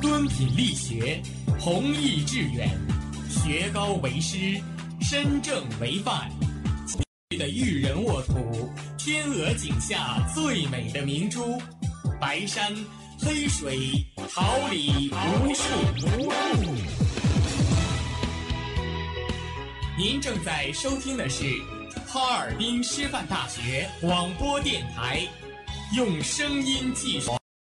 敦品力学，弘毅致远，学高为师，身正为范。的育人沃土，天鹅颈下最美的明珠，白山黑水，桃李无数。您正在收听的是哈尔滨师范大学广播电台，用声音技术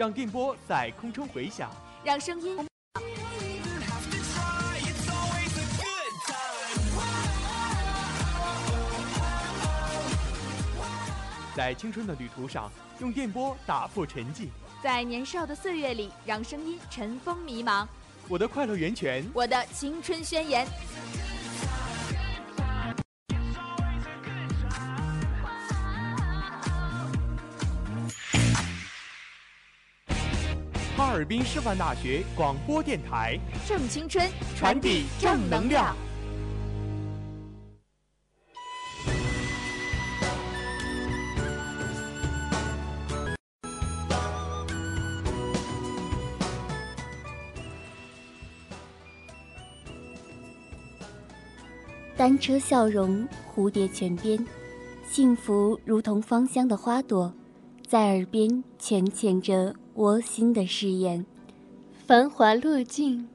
让电波在空中回响，让声音在青春的旅途上，用电波打破沉寂。在年少的岁月里，让声音尘封迷茫。我的快乐源泉，我的青春宣言。哈尔滨师范大学广播电台，正青春，传递正能量。单车笑容，蝴蝶泉边，幸福如同芳香的花朵，在耳边浅浅着窝心的誓言。繁华落尽，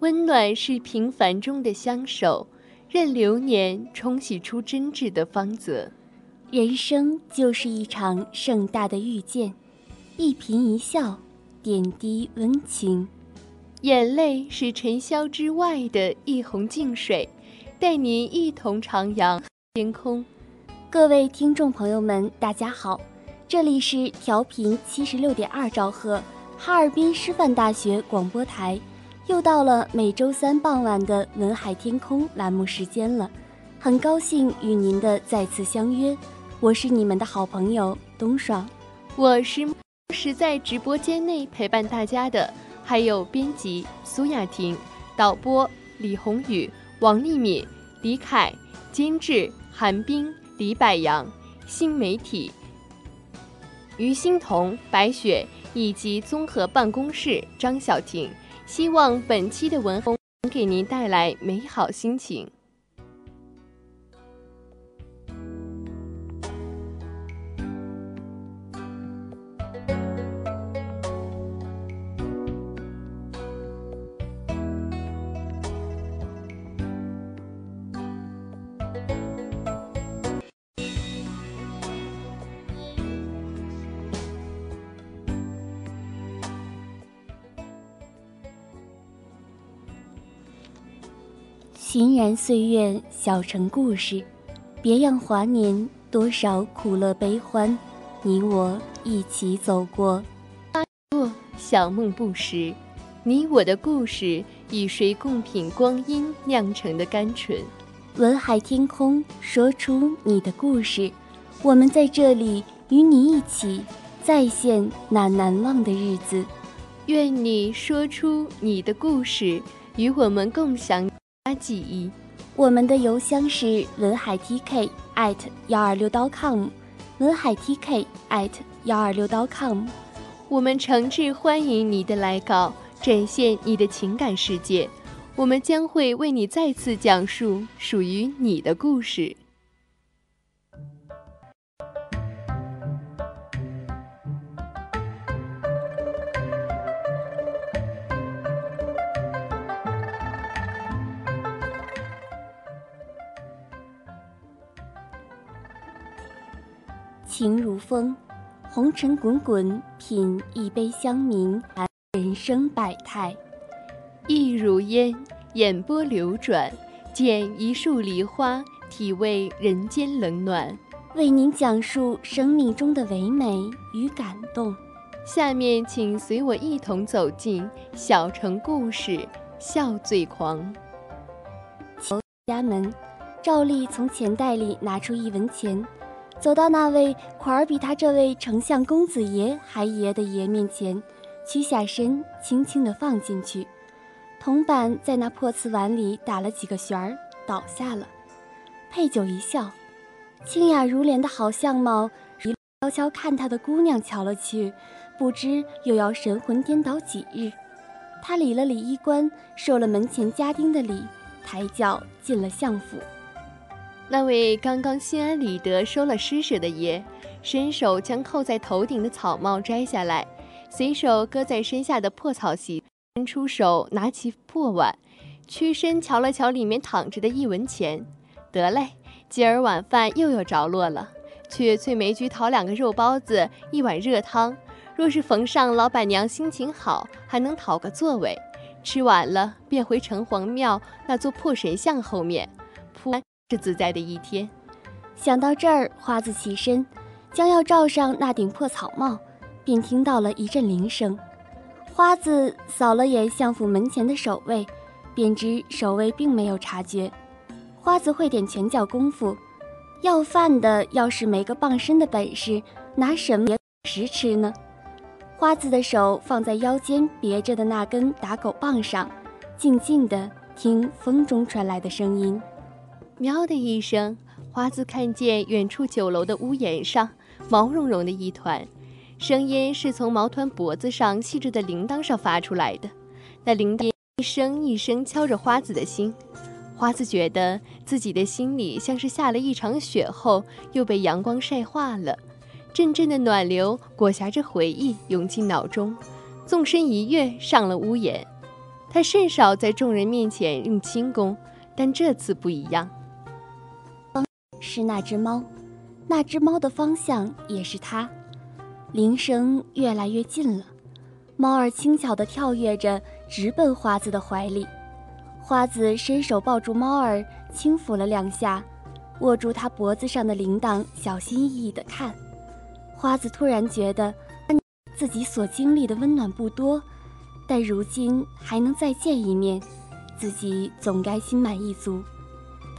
温暖是平凡中的相守，任流年冲洗出真挚的芳泽。人生就是一场盛大的遇见，一颦一笑，点滴温情。眼泪是尘嚣之外的一泓净水，带您一同徜徉天空。各位听众朋友们，大家好，这里是调频七十六点二兆赫，哈尔滨师范大学广播台，又到了每周三傍晚的“文海天空”栏目时间了，很高兴与您的再次相约，我是你们的好朋友冬爽，我是是在直播间内陪伴大家的。还有编辑苏雅婷、导播李宏宇、王丽敏、李凯、监制韩冰、李柏阳、新媒体于欣彤、白雪以及综合办公室张晓婷。希望本期的文风能给您带来美好心情。欣然岁月，小城故事，别样华年，多少苦乐悲欢，你我一起走过。小梦不实，你我的故事，与谁共品光阴酿成的甘醇？文海天空，说出你的故事，我们在这里与你一起再现那难忘的日子。愿你说出你的故事，与我们共享记忆。我们的邮箱是文海 TK at 幺二六 .com，文海 TK at 幺二六 .com。我们诚挚欢迎你的来稿，展现你的情感世界。我们将会为你再次讲述属于你的故事。情如风，红尘滚滚，品一杯香茗，人生百态。意如烟，眼波流转，见一树梨花，体味人间冷暖，为您讲述生命中的唯美与感动。下面请随我一同走进小城故事。笑最狂。家门，照例从钱袋里拿出一文钱，走到那位款儿比他这位丞相公子爷还爷的爷面前，屈下身，轻轻地放进去。铜板在那破瓷碗里打了几个旋儿，倒下了。佩九一笑，清雅如莲的好相貌，一悄悄看他的姑娘瞧了去，不知又要神魂颠倒几日。他理了理衣冠，受了门前家丁的礼，抬脚进了相府。那位刚刚心安理得收了施舍的爷，伸手将扣在头顶的草帽摘下来，随手搁在身下的破草席，伸出手拿起破碗，屈身瞧了瞧里面躺着的一文钱。得嘞，今儿晚饭又有着落了，去翠梅居讨两个肉包子，一碗热汤。若是逢上老板娘心情好，还能讨个座位；吃完了，便回城隍庙那座破神像后面，是自在的一天。想到这儿，花子起身，将要罩上那顶破草帽，便听到了一阵铃声。花子扫了眼相府门前的守卫，便知守卫并没有察觉。花子会点拳脚功夫，要饭的要是没个傍身的本事，拿什么食吃呢？花子的手放在腰间别着的那根打狗棒上，静静地听风中传来的声音。喵的一声，花子看见远处酒楼的屋檐上毛茸茸的一团，声音是从毛团脖子上系着的铃铛上发出来的。那铃铛一声一声敲着花子的心，花子觉得自己的心里像是下了一场雪后又被阳光晒化了。阵阵的暖流裹挟着回忆涌进脑中，纵身一跃上了屋檐。他甚少在众人面前用轻功，但这次不一样。是那只猫，那只猫的方向也是他。铃声越来越近了，猫儿轻巧地跳跃着，直奔花子的怀里。花子伸手抱住猫儿，轻抚了两下，握住它脖子上的铃铛，小心翼翼地看。花子突然觉得，自己所经历的温暖不多，但如今还能再见一面，自己总该心满意足。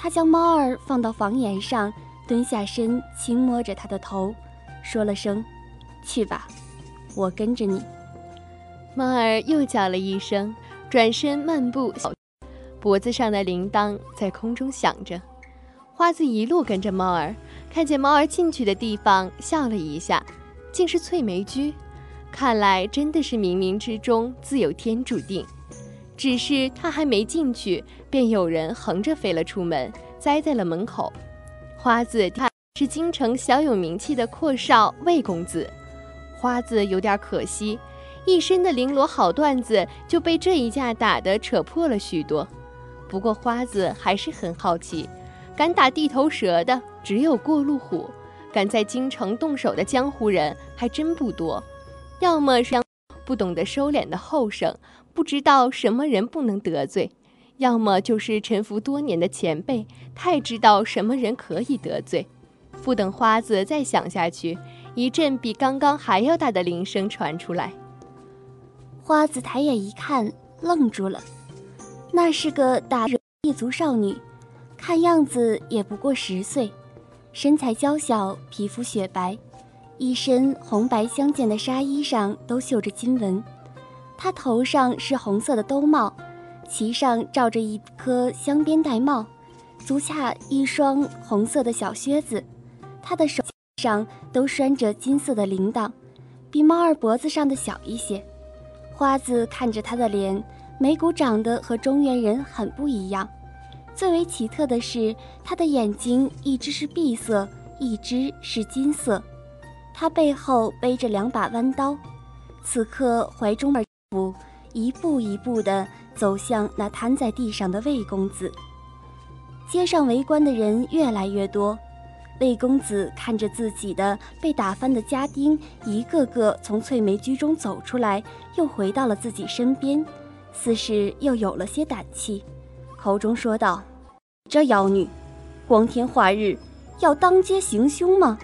他将猫儿放到房檐上，蹲下身轻摸着它的头，说了声：“去吧，我跟着你。”猫儿又叫了一声，转身漫步，脖子上的铃铛在空中响着。花子一路跟着猫儿。看见猫儿进去的地方，笑了一下，竟是翠梅居。看来真的是冥冥之中自有天注定。只是他还没进去，便有人横着飞了出门，栽在了门口。花子他是京城小有名气的阔少魏公子。花子有点可惜，一身的绫罗好缎子就被这一架打得扯破了许多。不过花子还是很好奇。敢打地头蛇的只有过路虎，敢在京城动手的江湖人还真不多。要么是不懂得收敛的后生，不知道什么人不能得罪；要么就是沉浮多年的前辈，太知道什么人可以得罪。不等花子再想下去，一阵比刚刚还要大的铃声传出来。花子抬眼一看，愣住了，那是个打一族少女。看样子也不过十岁，身材娇小，皮肤雪白，一身红白相间的纱衣上都绣着金纹。他头上是红色的兜帽，其上罩着一颗镶边玳瑁，足下一双红色的小靴子。他的手上都拴着金色的铃铛，比猫儿脖子上的小一些。花子看着他的脸，眉骨长得和中原人很不一样。最为奇特的是，他的眼睛一只是碧色，一只是金色。他背后背着两把弯刀，此刻怀中儿步一步一步地走向那瘫在地上的魏公子。街上围观的人越来越多，魏公子看着自己的被打翻的家丁一个个从翠梅居中走出来，又回到了自己身边，似是又有了些胆气。口中说道：“这妖女，光天化日，要当街行凶吗？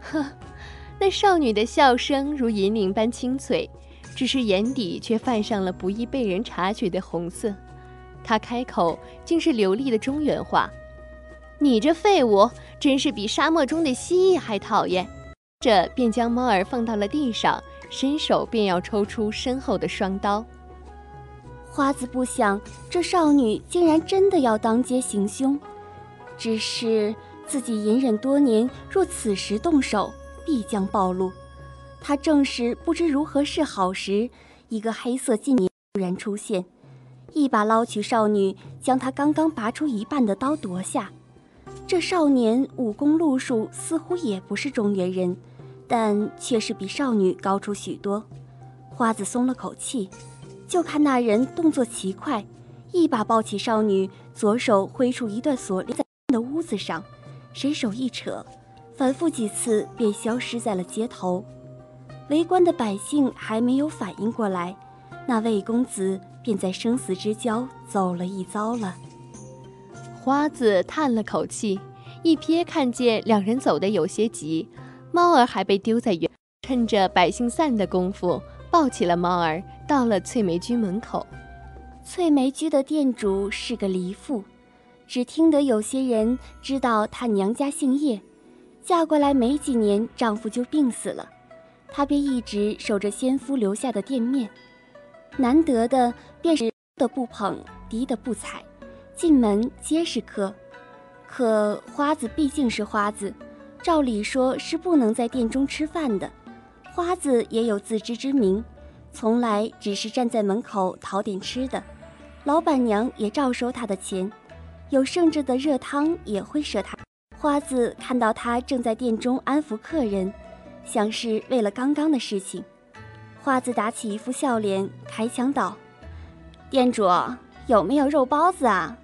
呵，那少女的笑声如银铃般清脆，只是眼底却泛上了不易被人察觉的红色。他开口竟是流利的中原话：“你这废物，真是比沙漠中的蜥蜴还讨厌。”这便将猫儿放到了地上，伸手便要抽出身后的双刀。花子不想这少女竟然真的要当街行凶，只是自己隐忍多年，若此时动手，必将暴露。他正是不知如何是好时，一个黑色劲年突然出现，一把捞取少女，将她刚刚拔出一半的刀夺下。这少年武功路数似乎也不是中原人，但却是比少女高出许多。花子松了口气。就看那人动作奇快，一把抱起少女，左手挥出一段锁链在的屋子上，伸手一扯，反复几次便消失在了街头。围观的百姓还没有反应过来，那魏公子便在生死之交走了一遭了。花子叹了口气，一瞥看见两人走得有些急，猫儿还被丢在原，趁着百姓散的功夫。抱起了猫儿，到了翠梅居门口。翠梅居的店主是个离妇，只听得有些人知道她娘家姓叶，嫁过来没几年，丈夫就病死了，她便一直守着先夫留下的店面。难得的便是的不捧，低的不踩，进门皆是客。可花子毕竟是花子，照理说是不能在店中吃饭的。花子也有自知之明，从来只是站在门口讨点吃的，老板娘也照收他的钱，有剩着的热汤也会赊他。花子看到他正在店中安抚客人，想是为了刚刚的事情。花子打起一副笑脸，开腔道：“店主有没有肉包子啊？”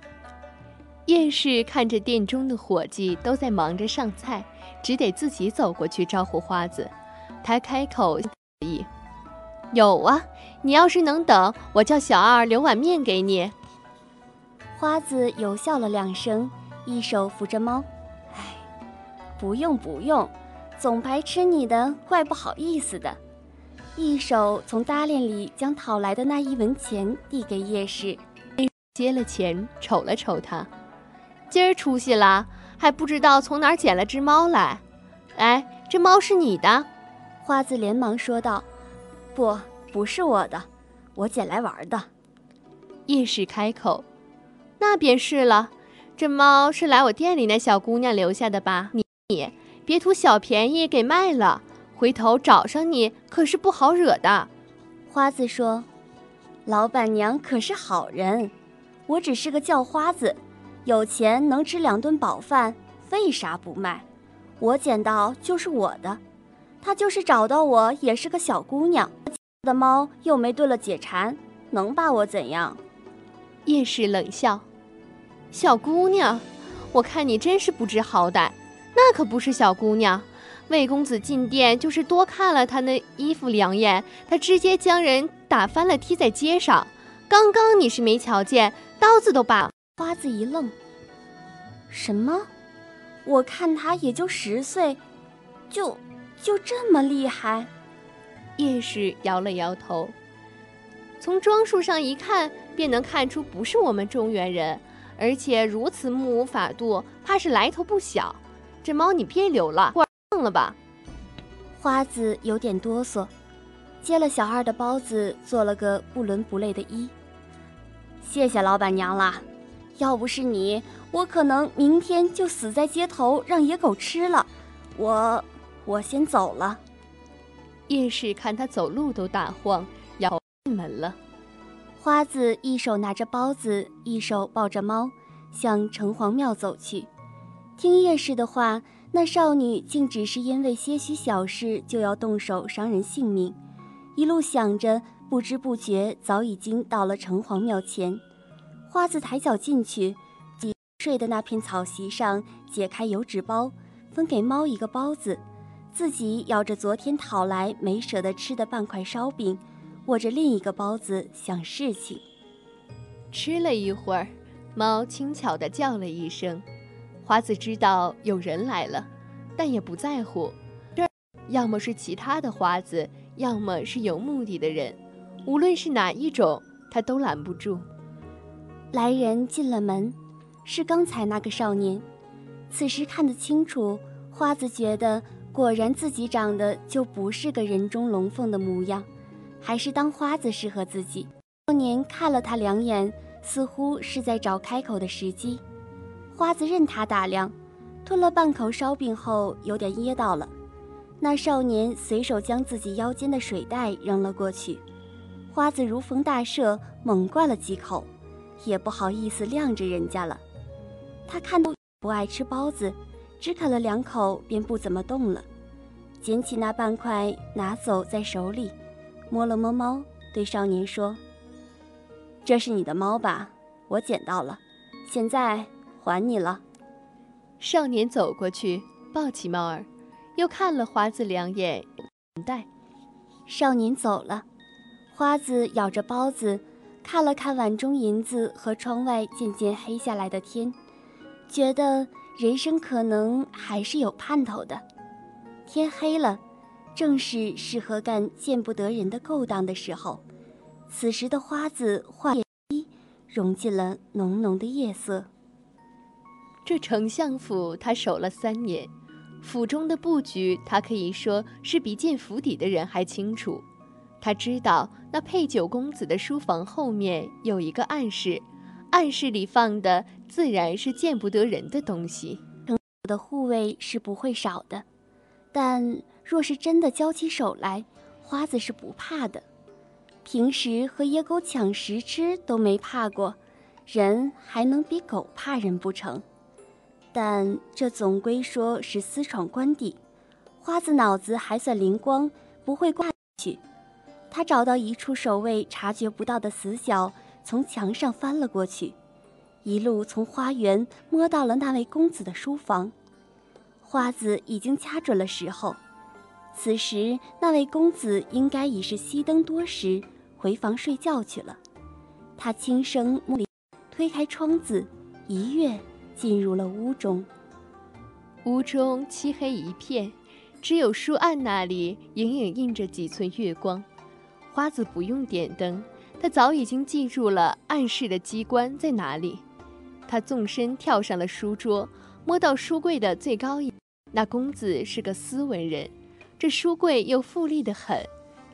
叶氏看着店中的伙计都在忙着上菜，只得自己走过去招呼花子。他开口：“有啊，你要是能等，我叫小二留碗面给你。”花子又笑了两声，一手扶着猫：“哎，不用不用，总白吃你的，怪不好意思的。”一手从搭链里将讨来的那一文钱递给叶氏，接了钱，瞅了瞅他：“今儿出息了，还不知道从哪儿捡了只猫来。哎，这猫是你的？”花子连忙说道：“不，不是我的，我捡来玩的。”叶氏开口：“那便是了，这猫是来我店里那小姑娘留下的吧？你你别图小便宜给卖了，回头找上你可是不好惹的。”花子说：“老板娘可是好人，我只是个叫花子，有钱能吃两顿饱饭，为啥不卖？我捡到就是我的。”他就是找到我，也是个小姑娘，的猫又没对了解馋，能把我怎样？叶氏冷笑：“小姑娘，我看你真是不知好歹。那可不是小姑娘，魏公子进店就是多看了他那衣服两眼，他直接将人打翻了，踢在街上。刚刚你是没瞧见，刀子都拔。”花子一愣：“什么？我看他也就十岁，就……”就这么厉害？叶氏摇了摇头。从装束上一看，便能看出不是我们中原人，而且如此目无法度，怕是来头不小。这猫你别留了，忘了吧。花子有点哆嗦，接了小二的包子，做了个不伦不类的揖。谢谢老板娘啦，要不是你，我可能明天就死在街头，让野狗吃了。我。我先走了。叶氏看他走路都打晃，要进门了。花子一手拿着包子，一手抱着猫，向城隍庙走去。听叶氏的话，那少女竟只是因为些许小事就要动手伤人性命。一路想着，不知不觉早已经到了城隍庙前。花子抬脚进去，睡的那片草席上解开油纸包，分给猫一个包子。自己咬着昨天讨来没舍得吃的半块烧饼，握着另一个包子想事情。吃了一会儿，猫轻巧地叫了一声：“花子知道有人来了，但也不在乎。这要么是其他的花子，要么是有目的的人。无论是哪一种，他都拦不住。来人进了门，是刚才那个少年。此时看得清楚，花子觉得果然自己长得就不是个人中龙凤的模样，还是当花子适合自己。少年看了他两眼，似乎是在找开口的时机。花子任他打量，吞了半口烧饼后，有点噎到了。那少年随手将自己腰间的水袋扔了过去，花子如逢大赦，猛灌了几口，也不好意思晾着人家了。他看到不爱吃包子，只啃了两口便不怎么动了，捡起那半块拿走在手里，摸了摸猫，对少年说：“这是你的猫吧？我捡到了，现在。”还你了。少年走过去，抱起猫儿，又看了花子两眼，带。少年走了，花子咬着包子，看了看碗中银子和窗外渐渐黑下来的天，觉得人生可能还是有盼头的。天黑了，正是适合干见不得人的勾当的时候。此时的花子化夜衣，融进了浓浓的夜色。这丞相府他守了三年，府中的布局他可以说是比进府邸的人还清楚。他知道那配酒公子的书房后面有一个暗室，暗室里放的自然是见不得人的东西。城的护卫是不会少的，但若是真的交起手来，花子是不怕的。平时和野狗抢食吃都没怕过，人还能比狗怕人不成？但这总归说是私闯官邸，花子脑子还算灵光，不会挂去。他找到一处守卫察觉不到的死角，从墙上翻了过去，一路从花园摸到了那位公子的书房。花子已经掐准了时候，此时那位公子应该已是熄灯多时，回房睡觉去了。他轻声推开窗子，一跃。进入了屋中，屋中漆黑一片，只有书案那里隐隐映着几寸月光。花子不用点灯，他早已经记住了暗室的机关在哪里。他纵身跳上了书桌，摸到书柜的最高一。那公子是个斯文人，这书柜又富丽的很，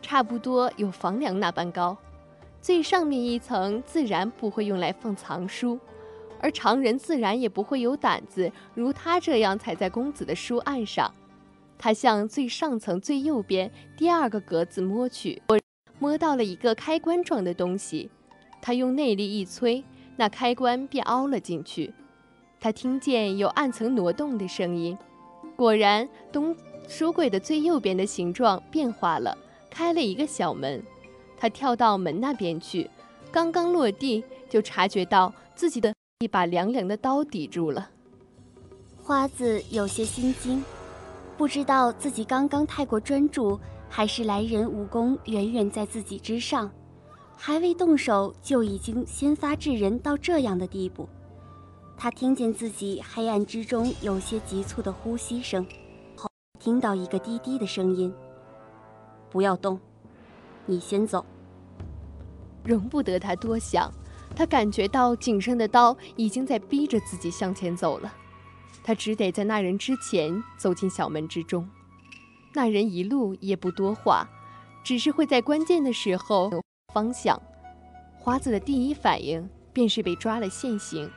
差不多有房梁那般高。最上面一层自然不会用来放藏书。而常人自然也不会有胆子如他这样踩在公子的书案上。他向最上层最右边第二个格子摸去，摸到了一个开关状的东西。他用内力一催，那开关便凹了进去。他听见有暗层挪动的声音，果然东书柜的最右边的形状变化了，开了一个小门。他跳到门那边去，刚刚落地就察觉到自己的。一把凉凉的刀抵住了，花子有些心惊，不知道自己刚刚太过专注，还是来人武功远远在自己之上，还未动手就已经先发制人到这样的地步。他听见自己黑暗之中有些急促的呼吸声，后听到一个低低的声音：“不要动，你先走。”容不得他多想。他感觉到仅剩的刀已经在逼着自己向前走了，他只得在那人之前走进小门之中。那人一路也不多话，只是会在关键的时候方向。花子的第一反应便是被抓了现行，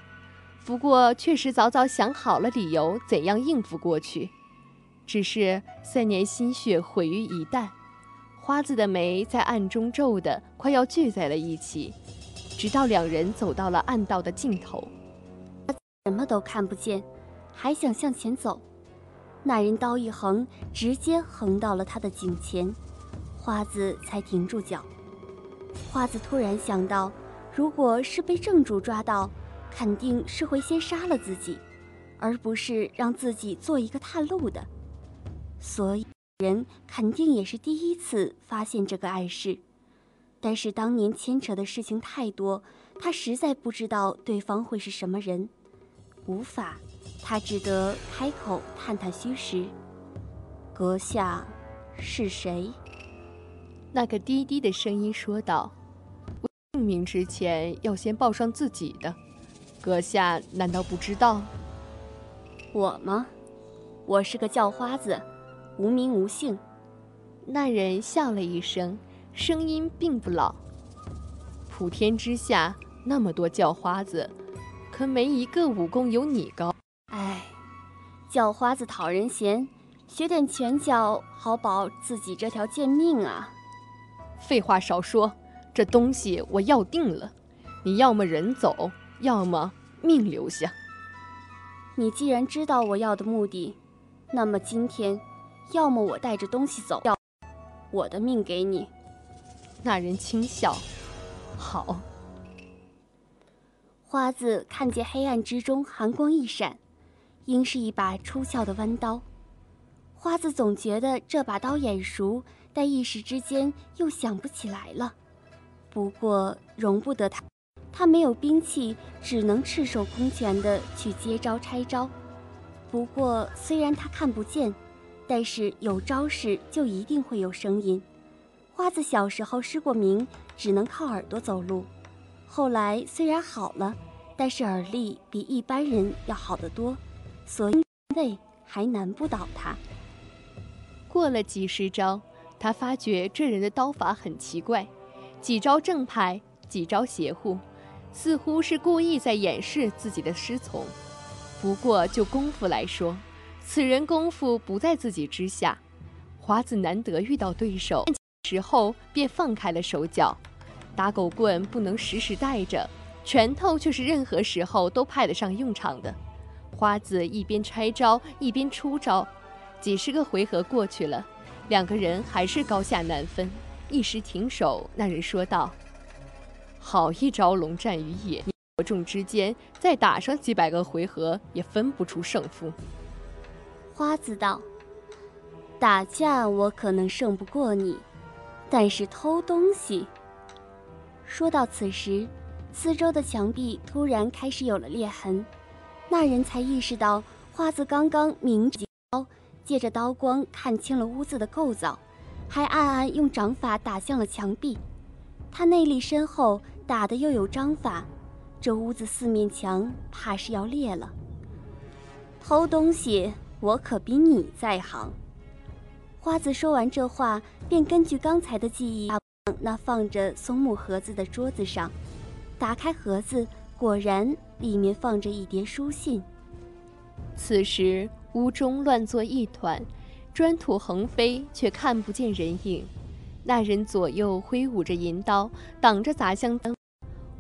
不过确实早早想好了理由，怎样应付过去。只是三年心血毁于一旦，花子的眉在暗中皱得快要聚在了一起。直到两人走到了暗道的尽头，他什么都看不见，还想向前走。那人刀一横，直接横到了他的颈前，花子才停住脚。花子突然想到，如果是被正主抓到，肯定是会先杀了自己，而不是让自己做一个探路的。所以人肯定也是第一次发现这个碍事。但是当年牵扯的事情太多，他实在不知道对方会是什么人，无法他只得开口探探虚实。阁下是谁？那个低低的声音说道：“姓名之前要先报上自己的，阁下难道不知道？我吗？我是个叫花子，无名无姓。”那人笑了一声，声音并不老。普天之下那么多叫花子，可没一个武功有你高。唉，叫花子讨人嫌。学点拳脚，好保自己这条贱命啊！废话少说，这东西我要定了，你要么人走，要么命留下。你既然知道我要的目的，那么今天，要么我带着东西走，要我的命给你。那人轻笑，好。花子看见黑暗之中寒光一闪，应是一把出鞘的弯刀。花子总觉得这把刀眼熟，但一时之间又想不起来了。不过容不得他，他没有兵器，只能赤手空拳的去接招拆招。不过虽然他看不见，但是有招式就一定会有声音。花子小时候失过明，只能靠耳朵走路，后来虽然好了，但是耳力比一般人要好得多，所以位还难不倒他。过了几十招，他发觉这人的刀法很奇怪，几招正派，几招邪乎，似乎是故意在掩饰自己的失从。不过就功夫来说，此人功夫不在自己之下。华子难得遇到对手，时候便放开了手脚。打狗棍不能时时带着，拳头却是任何时候都派得上用场的。花子一边拆招，一边出招。几十个回合过去了，两个人还是高下难分。一时停手，那人说道：“好一招龙战于野，你伯仲之间再打上几百个回合，也分不出胜负。”花子道：“打架我可能胜不过你，但是偷东西……”说到此时，四周的墙壁突然开始有了裂痕，那人才意识到花子刚刚明刀。借着刀光看清了屋子的构造，还暗暗用掌法打向了墙壁。他内力深厚，打的又有章法，这屋子四面墙怕是要裂了。偷东西，我可比你在行。花子说完这话，便根据刚才的记忆，那放着松木盒子的桌子上，打开盒子，果然里面放着一叠书信。此时。屋中乱作一团，砖土横飞，却看不见人影。那人左右挥舞着银刀，挡着砸向灯。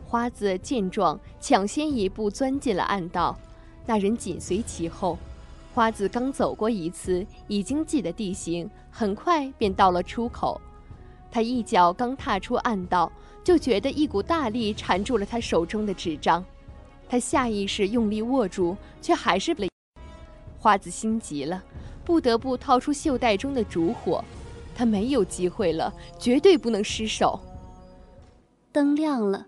花子见状，抢先一步钻进了暗道，那人紧随其后。花子刚走过一次，已经记得地形，很快便到了出口。他一脚刚踏出暗道，就觉得一股大力缠住了他手中的纸张。他下意识用力握住，却还是被。花子心急了，不得不掏出袖袋中的烛火。他没有机会了，绝对不能失手。灯亮了，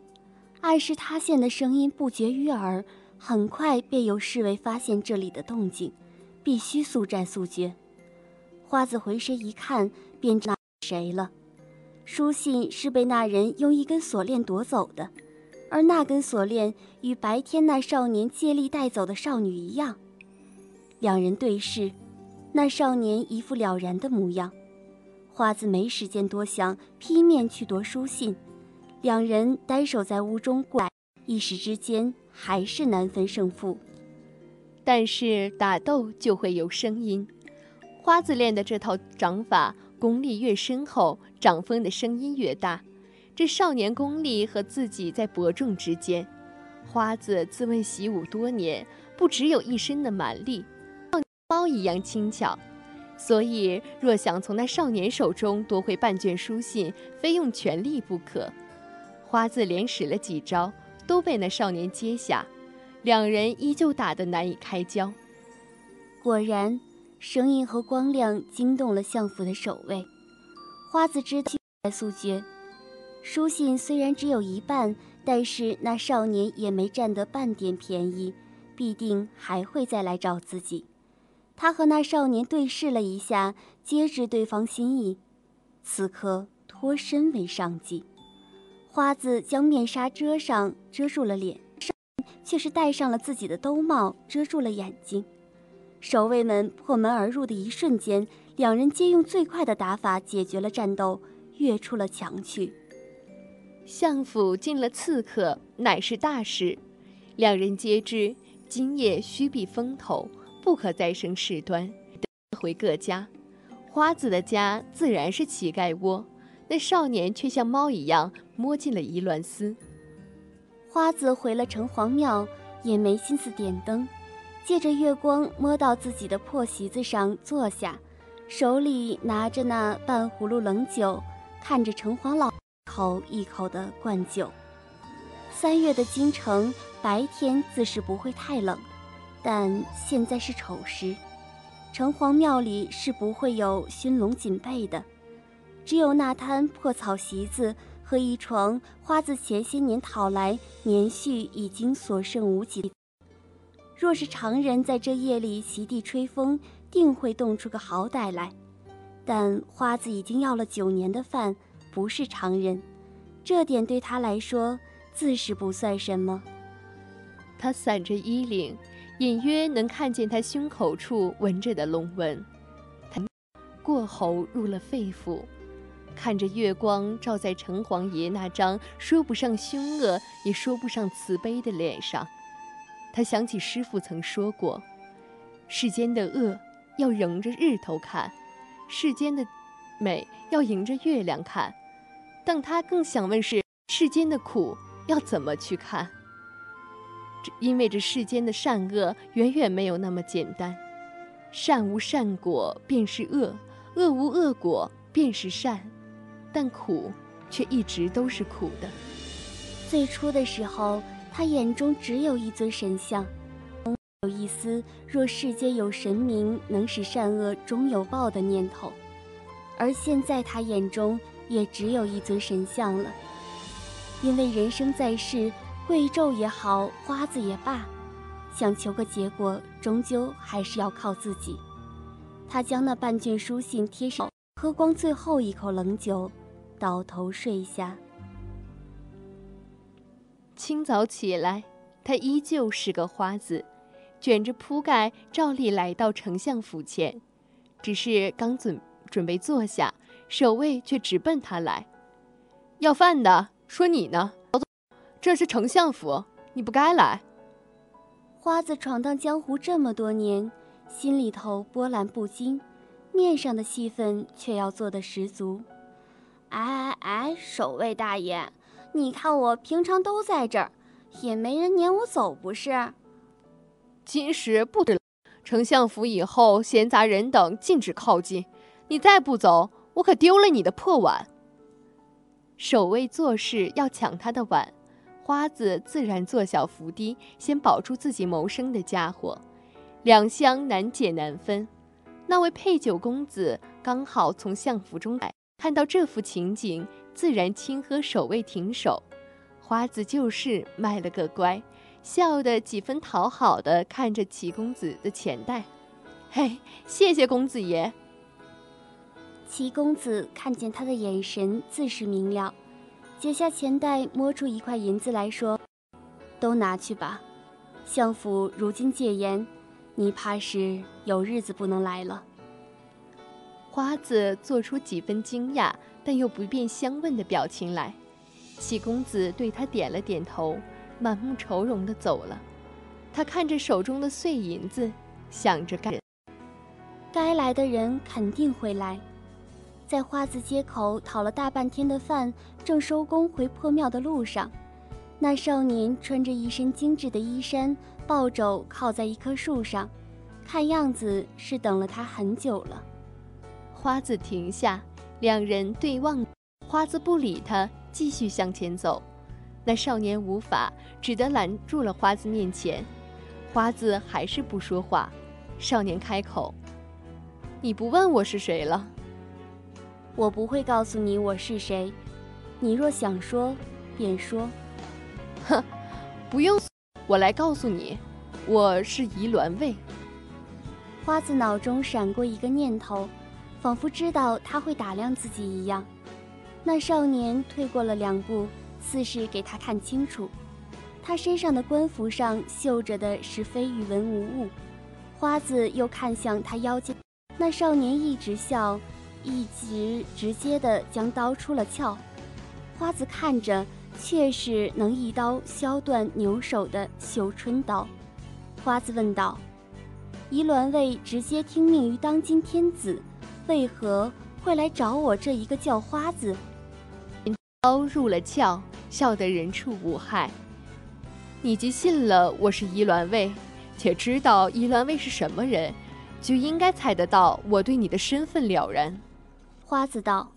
暗室塌陷的声音不绝于耳。很快便有侍卫发现这里的动静，必须速战速决。花子回身一看，便知道谁了。书信是被那人用一根锁链夺走的，而那根锁链与白天那少年借力带走的少女一样。两人对视，那少年一副了然的模样。花子没时间多想，劈面去夺书信。两人单手在屋中过，一时之间还是难分胜负。但是打斗就会有声音。花子练的这套掌法，功力越深厚，掌风的声音越大。这少年功力和自己在伯仲之间。花子自问习武多年，不只有一身的蛮力。像猫一样轻巧，所以若想从那少年手中夺回半卷书信，非用全力不可。花子连使了几招，都被那少年接下，两人依旧打得难以开交。果然，声音和光亮惊动了相府的守卫。花子知道速决，书信虽然只有一半，但是那少年也没占得半点便宜，必定还会再来找自己。他和那少年对视了一下，皆知对方心意。此刻脱身为上计。花子将面纱遮上，遮住了脸，却是戴上了自己的兜帽，遮住了眼睛。守卫们破门而入的一瞬间，两人皆用最快的打法解决了战斗，跃出了墙去。相府进了刺客，乃是大事。两人皆知今夜须避风头，不可再生事端，回各家。花子的家自然是乞丐窝，那少年却像猫一样摸进了宜鸾司。花子回了城隍庙，也没心思点灯。借着月光，摸到自己的破席子上坐下，手里拿着那半葫芦冷酒，看着城隍老口一口的灌酒。三月的京城白天自是不会太冷，但现在是丑时，城隍庙里是不会有熏笼锦被的，只有那摊破草席子和一床花自前些年讨来，年序已经所剩无几。若是常人在这夜里席地吹风，定会冻出个好歹来。但花子已经要了九年的饭，不是常人，这点对他来说自是不算什么。他散着衣领，隐约能看见他胸口处纹着的龙纹。他过喉入了肺腑，看着月光照在城隍爷那张说不上凶恶，也说不上慈悲的脸上。他想起师傅曾说过：“世间的恶要迎着日头看，世间的美要迎着月亮看。”但他更想问是：世间的苦要怎么去看？因为这世间的善恶远远没有那么简单，善无善果便是恶，恶无恶果便是善，但苦却一直都是苦的。最初的时候。他眼中只有一尊神像，有一丝若世间有神明能使善恶终有报的念头，而现在他眼中也只有一尊神像了。因为人生在世，贵胄也好，花子也罢，想求个结果，终究还是要靠自己。他将那半卷书信贴上，喝光最后一口冷酒，倒头睡下。清早起来，他依旧是个花子，卷着铺盖，照例来到丞相府前。只是刚准准备坐下，守卫却直奔他来，要饭的说：“你呢？这是丞相府，你不该来。”花子闯荡江湖这么多年，心里头波澜不惊，面上的戏份却要做得十足。哎哎哎，守卫大爷！你看我平常都在这儿，也没人撵我走，不是？今时不得，丞相府以后闲杂人等禁止靠近。你再不走，我可丢了你的破碗。守卫做事要抢他的碗，花子自然做小伏低，先保住自己谋生的家伙。两相难解难分。那位配酒公子刚好从相府中来，看到这幅情景。自然轻喝守卫停手，花子就是卖了个乖，笑得几分讨好的看着齐公子的钱袋，嘿，谢谢公子爷。齐公子看见他的眼神，自是明了，解下钱袋，摸出一块银子来说：“都拿去吧，相府如今戒严，你怕是有日子不能来了。”花子做出几分惊讶。但又不便相问的表情来，齐公子对他点了点头，满目愁容的走了。他看着手中的碎银子，想着该该来的人肯定会来。在花子街口讨了大半天的饭，正收工回破庙的路上，那少年穿着一身精致的衣衫，抱肘靠在一棵树上，看样子是等了他很久了。花子停下。两人对望，花子不理他，继续向前走。那少年无法，只得拦住了花子面前。花子还是不说话。少年开口：“你不问我是谁了？我不会告诉你我是谁。你若想说，便说。哼，不用，我来告诉你。我是宜鸾卫。花子脑中闪过一个念头，仿佛知道他会打量自己一样。那少年退过了两步，似是给他看清楚。他身上的官服上绣着的是非鱼纹无误。花子又看向他腰间，那少年一直笑，一直直接的将刀出了鞘。花子看着，却是能一刀削断牛首的绣春刀。花子问道。宜鸾卫直接听命于当今天子，为何会来找我这一个叫花子？刀入了鞘，笑得人畜无害。你既信了我是宜鸾卫，且知道宜鸾卫是什么人，就应该猜得到我对你的身份了然。花子道：“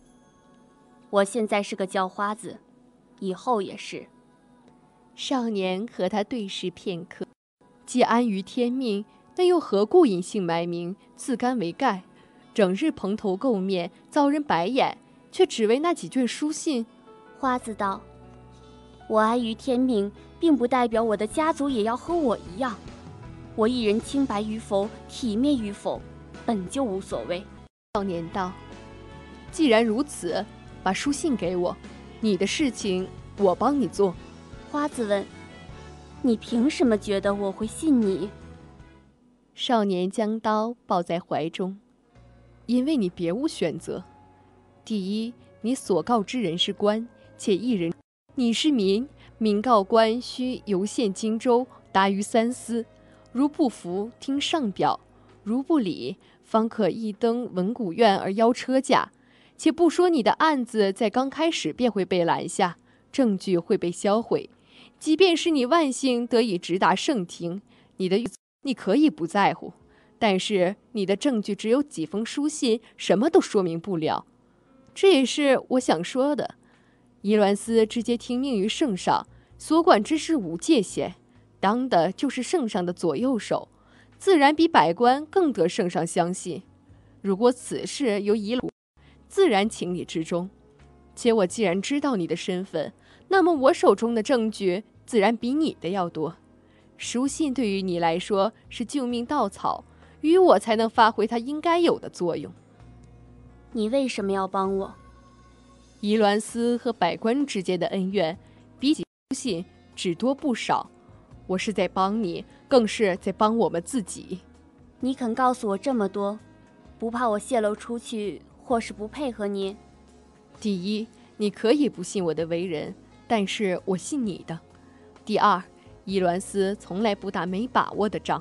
我现在是个叫花子，以后也是。”少年和他对视片刻，既安于天命。那又何故隐姓埋名，自甘为盖，整日蓬头垢面，遭人白眼，却只为那几卷书信？花子道：“我安于天命，并不代表我的家族也要和我一样。我一人清白与否，体面与否，本就无所谓。”少年道：“既然如此，把书信给我，你的事情我帮你做。”花子问：“你凭什么觉得我会信你？”少年将刀抱在怀中，因为你别无选择。第一，你所告之人是官，且一人；你是民，民告官须游县荆州，达于三司。如不服，听上表；如不理，方可一登文古院而邀车驾。且不说你的案子在刚开始便会被拦下，证据会被销毁。即便是你万幸得以直达圣庭，你的。你可以不在乎，但是你的证据只有几封书信，什么都说明不了。这也是我想说的。伊鸾司直接听命于圣上，所管之事无界限，当的就是圣上的左右手，自然比百官更得圣上相信。如果此事由伊鲁，自然情理之中。且我既然知道你的身份，那么我手中的证据自然比你的要多。书信对于你来说是救命稻草，与我才能发挥它应该有的作用。你为什么要帮我？伊鸾斯和百官之间的恩怨，比起书信只多不少。我是在帮你，更是在帮我们自己。你肯告诉我这么多，不怕我泄露出去，或是不配合你？第一，你可以不信我的为人，但是我信你的。第二。伊鸾斯从来不打没把握的仗。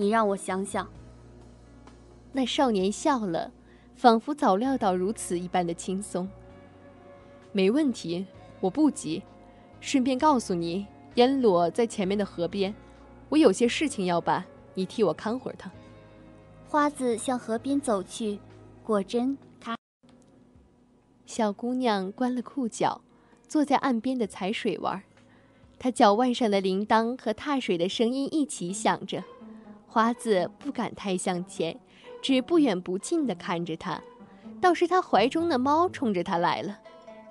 你让我想想。那少年笑了，仿佛早料到如此一般的轻松。没问题，我不急。顺便告诉你，烟裸在前面的河边，我有些事情要办，你替我看会儿他。花子向河边走去，果真，他小姑娘关了裤脚，坐在岸边的踩水玩。她脚腕上的铃铛和踏水的声音一起响着，花子不敢太向前，只不远不近地看着他。倒是他怀中的猫冲着他来了，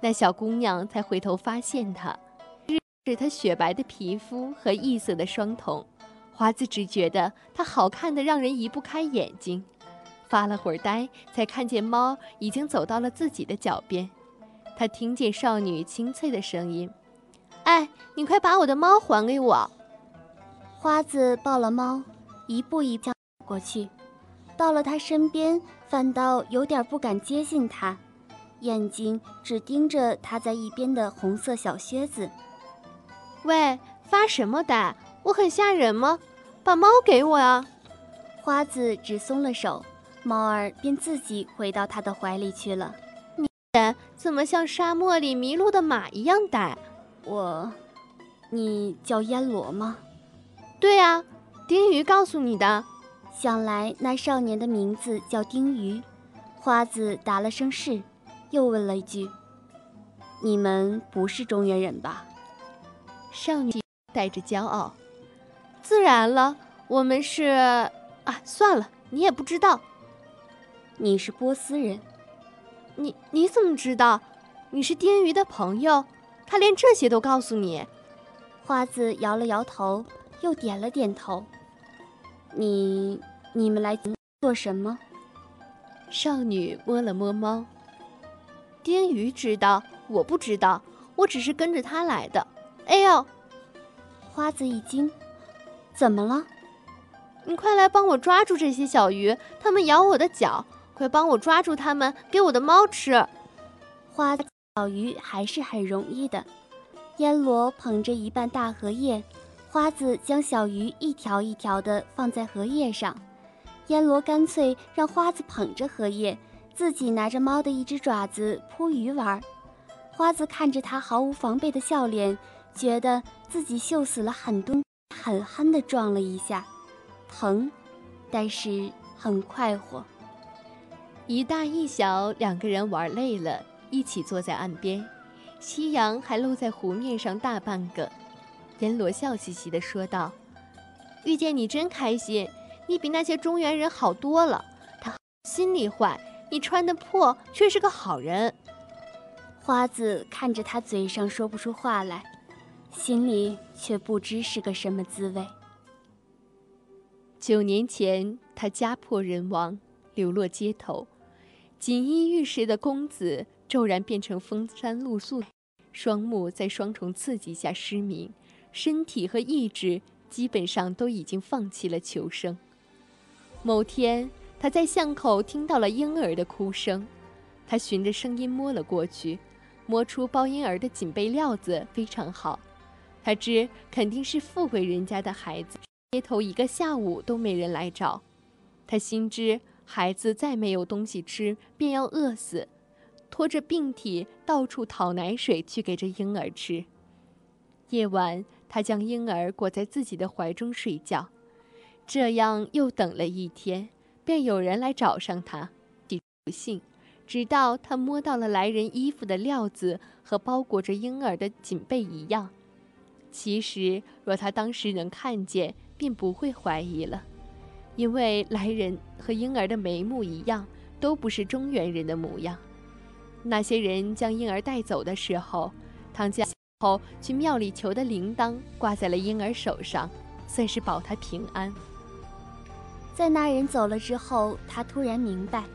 那小姑娘才回头发现他，是他雪白的皮肤和异色的双瞳。花子只觉得他好看的让人移不开眼睛，发了会儿呆，才看见猫已经走到了自己的脚边。他听见少女清脆的声音。哎，你快把我的猫还给我！花子抱了猫，一步一步过去，到了他身边，反倒有点不敢接近他，眼睛只盯着他在一边的红色小靴子。喂，发什么呆？我很吓人吗？把猫给我啊！花子只松了手，猫儿便自己回到他的怀里去了。你怎么像沙漠里迷路的马一样呆？我，你叫烟罗吗？对呀，丁鱼告诉你的。想来那少年的名字叫丁鱼。花子答了声是，又问了一句：“你们不是中原人吧？”少女带着骄傲：“自然了，我们是……啊，算了，你也不知道。你是波斯人。你你怎么知道？你是丁鱼的朋友。”他连这些都告诉你，花子摇了摇头，又点了点头。你你们来做什么？少女摸了摸猫。丁鱼知道，我不知道，我只是跟着他来的。哎呦！花子一惊，怎么了？你快来帮我抓住这些小鱼，它们咬我的脚！快帮我抓住它们，给我的猫吃。花小鱼还是很容易的。烟罗捧着一半大荷叶，花子将小鱼一条一条地放在荷叶上。烟罗干脆让花子捧着荷叶，自己拿着猫的一只爪子扑鱼玩。花子看着他毫无防备的笑脸，觉得自己秀死了很多，狠狠地撞了一下。疼，但是很快活。一大一小两个人玩累了，一起坐在岸边，夕阳还露在湖面上大半个。阎罗笑嘻嘻地说道：“遇见你真开心，你比那些中原人好多了。他心里坏，你穿的破却是个好人。”花子看着他，嘴上说不出话来，心里却不知是个什么滋味。九年前，他家破人亡，流落街头，锦衣玉食的公子骤然变成风餐露宿，双目在双重刺激下失明，身体和意志基本上都已经放弃了求生。某天，他在巷口听到了婴儿的哭声，他循着声音摸了过去，摸出包婴儿的锦被料子非常好，他知肯定是富贵人家的孩子。街头一个下午都没人来找，他心知孩子再没有东西吃，便要饿死，拖着病体到处讨奶水去给这婴儿吃。夜晚，他将婴儿裹在自己的怀中睡觉，这样又等了一天，便有人来找上他。不幸，直到他摸到了来人衣服的料子和包裹着婴儿的锦被一样。其实，若他当时能看见，便不会怀疑了，因为来人和婴儿的眉目一样，都不是中原人的模样。那些人将婴儿带走的时候，唐家后去庙里求的铃铛挂在了婴儿手上，算是保他平安。在那人走了之后，他突然明白，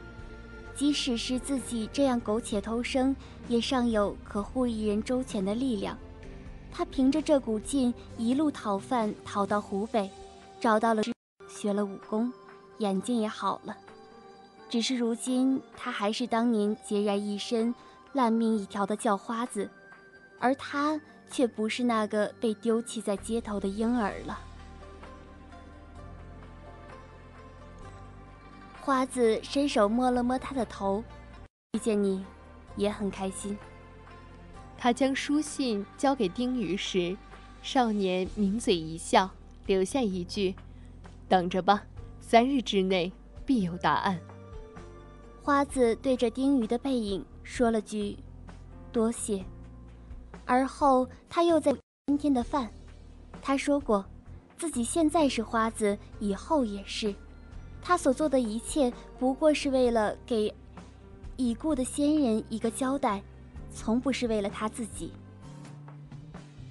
即使是自己这样苟且偷生，也尚有可护一人周全的力量。他凭着这股劲，一路讨饭，讨到湖北，找到了，学了武功，眼睛也好了。只是如今，他还是当年孑然一身、烂命一条的叫花子，而他却不是那个被丢弃在街头的婴儿了。花子伸手摸了摸他的头，遇见你，也很开心。他将书信交给丁鱼时，少年抿嘴一笑，留下一句：“等着吧，三日之内必有答案。”花子对着丁鱼的背影说了句：“多谢。”而后他又在今天的饭。他说过，自己现在是花子，以后也是。他所做的一切，不过是为了给已故的先人一个交代。从不是为了他自己。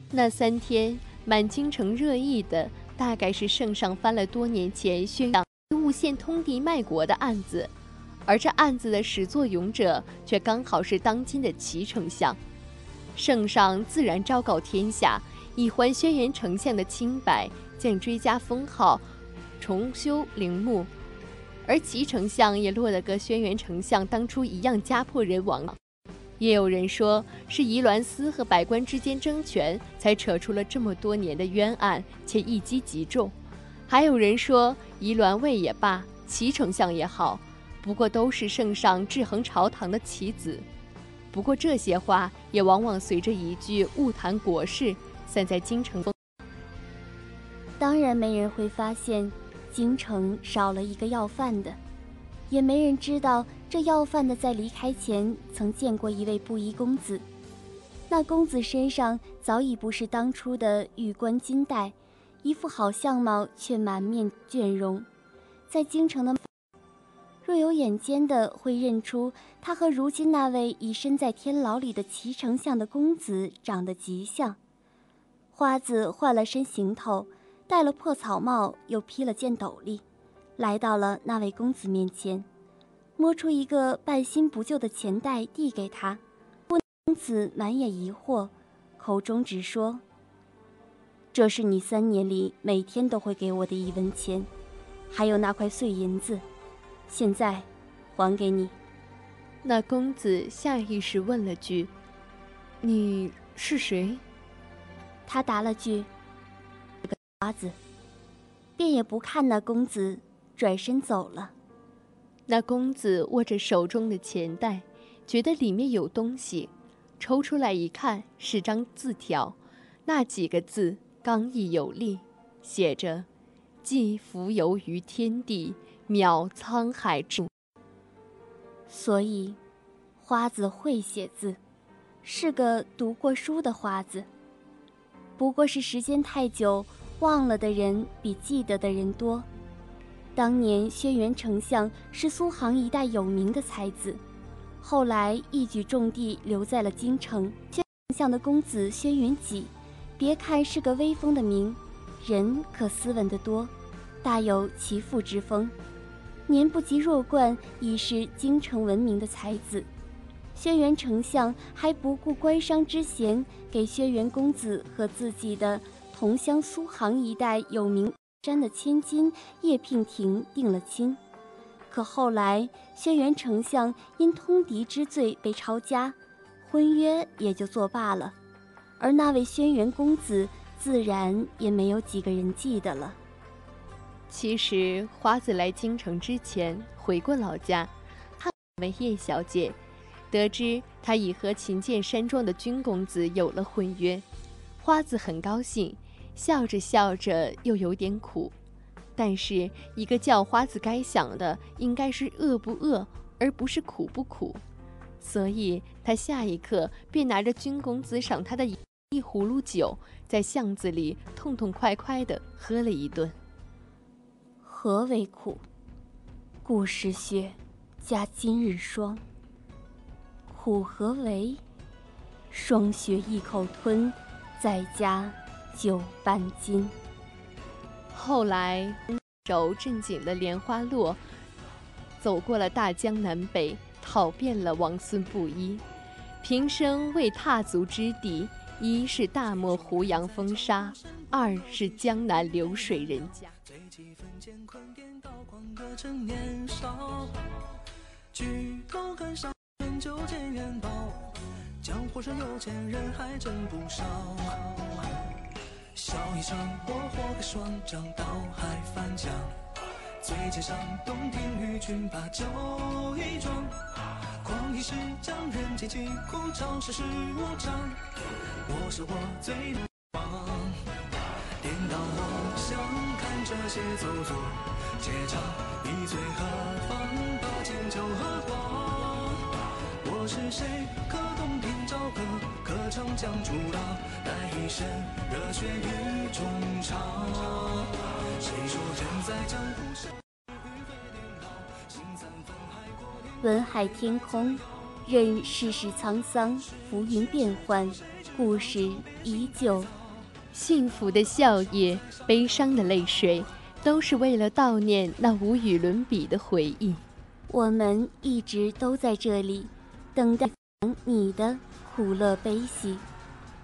那三天，满京城热议的大概是圣上翻了多年前宣扬诬陷通敌卖国的案子，而这案子的始作俑者却刚好是当今的齐丞相。圣上自然昭告天下，以还轩辕丞相的清白，将追加封号，重修陵墓，而齐丞相也落得个轩辕丞相当初一样家破人亡。也有人说是宜鸾司和百官之间争权，才扯出了这么多年的冤案，且一击即中。还有人说宜鸾卫也罢，齐丞相也好，不过都是圣上制衡朝堂的棋子。不过这些话也往往随着一句“勿谈国事”，散在京城。当然没人会发现，京城少了一个要饭的。也没人知道，这要饭的在离开前曾见过一位布衣公子。那公子身上早已不是当初的玉冠金带，一副好相貌却满面倦容。在京城的若有眼尖的，会认出他和如今那位已身在天牢里的齐丞相的公子长得极像。花子换了身行头，戴了破草帽，又披了件斗笠，来到了那位公子面前，摸出一个半新不旧的钱袋递给他。公子满眼疑惑，口中直说：“这是你三年里每天都会给我的一文钱，还有那块碎银子，现在还给你。”那公子下意识问了句：“你是谁？”他答了句：“个花子。”便也不看那公子，转身走了。那公子握着手中的钱袋，觉得里面有东西，抽出来一看，是张字条，那几个字刚毅有力，写着：“寄蜉蝣于天地，渺沧海之。”所以，花子会写字，是个读过书的花子。不过是时间太久，忘了的人比记得的人多。当年轩辕丞相是苏杭一带有名的才子，后来一举重地留在了京城。轩辕丞相的公子轩辕己，别看是个威风的名，人可斯文得多，大有其父之风。年不及弱冠，已是京城闻名的才子。轩辕丞相还不顾官商之嫌，给轩辕公子和自己的同乡苏杭一带有名山的千金叶娉婷定了亲。可后来，轩辕丞相因通敌之罪被抄家，婚约也就作罢了。而那位轩辕公子，自然也没有几个人记得了。其实花子来京城之前回过老家，他为叶小姐，得知她已和秦剑山庄的军公子有了婚约，花子很高兴，笑着笑着又有点苦。但是一个叫花子该想的应该是饿不饿，而不是苦不苦，所以他下一刻便拿着军公子赏他的一葫芦酒，在巷子里痛痛快快地喝了一顿。何为苦？故时雪，加今日霜。苦何为？霜雪一口吞，再加酒半斤。后来，手正经的莲花落，走过了大江南北，讨遍了王孙布衣，平生未踏足之地，一是大漠胡杨风沙，二是江南流水人家。乾坤颠倒，狂歌成年少。举头看上面就见元宝，江湖上有钱人还真不少。笑一场，我活个双掌，倒海翻江。醉剑上洞庭与君把酒一桩，狂一时将人间疾苦尝，世事无常。我是我最难忘，颠倒。些走卒，结账，一醉何妨？把酒酒喝光。我是谁？可洞庭朝歌，可长江初浪，带一身热血与衷肠。谁说人在江湖上，文海天空，任世事沧桑，浮云变幻，故事依旧。幸福的笑靥，悲伤的泪水，都是为了悼念那无与伦比的回忆。我们一直都在这里，等待你的苦乐悲喜。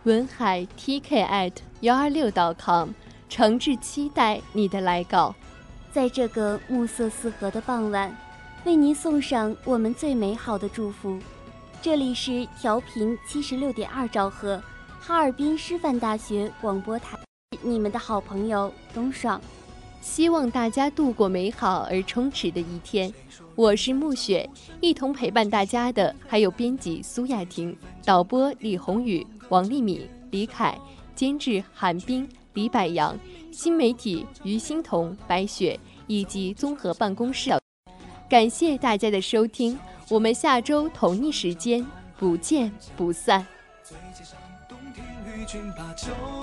文海 TK at 幺二六 .com，诚挚期待你的来稿。在这个暮色四合的傍晚，为您送上我们最美好的祝福。这里是调频七十六点二兆赫。哈尔滨师范大学广播台，你们的好朋友东爽，希望大家度过美好而充实的一天。我是暮雪，一同陪伴大家的还有编辑苏雅婷、导播李宏宇、王丽敏、李凯、监制韩冰、李百阳、新媒体于欣彤、白雪以及综合办公室。感谢大家的收听，我们下周同一时间不见不散。君把酒。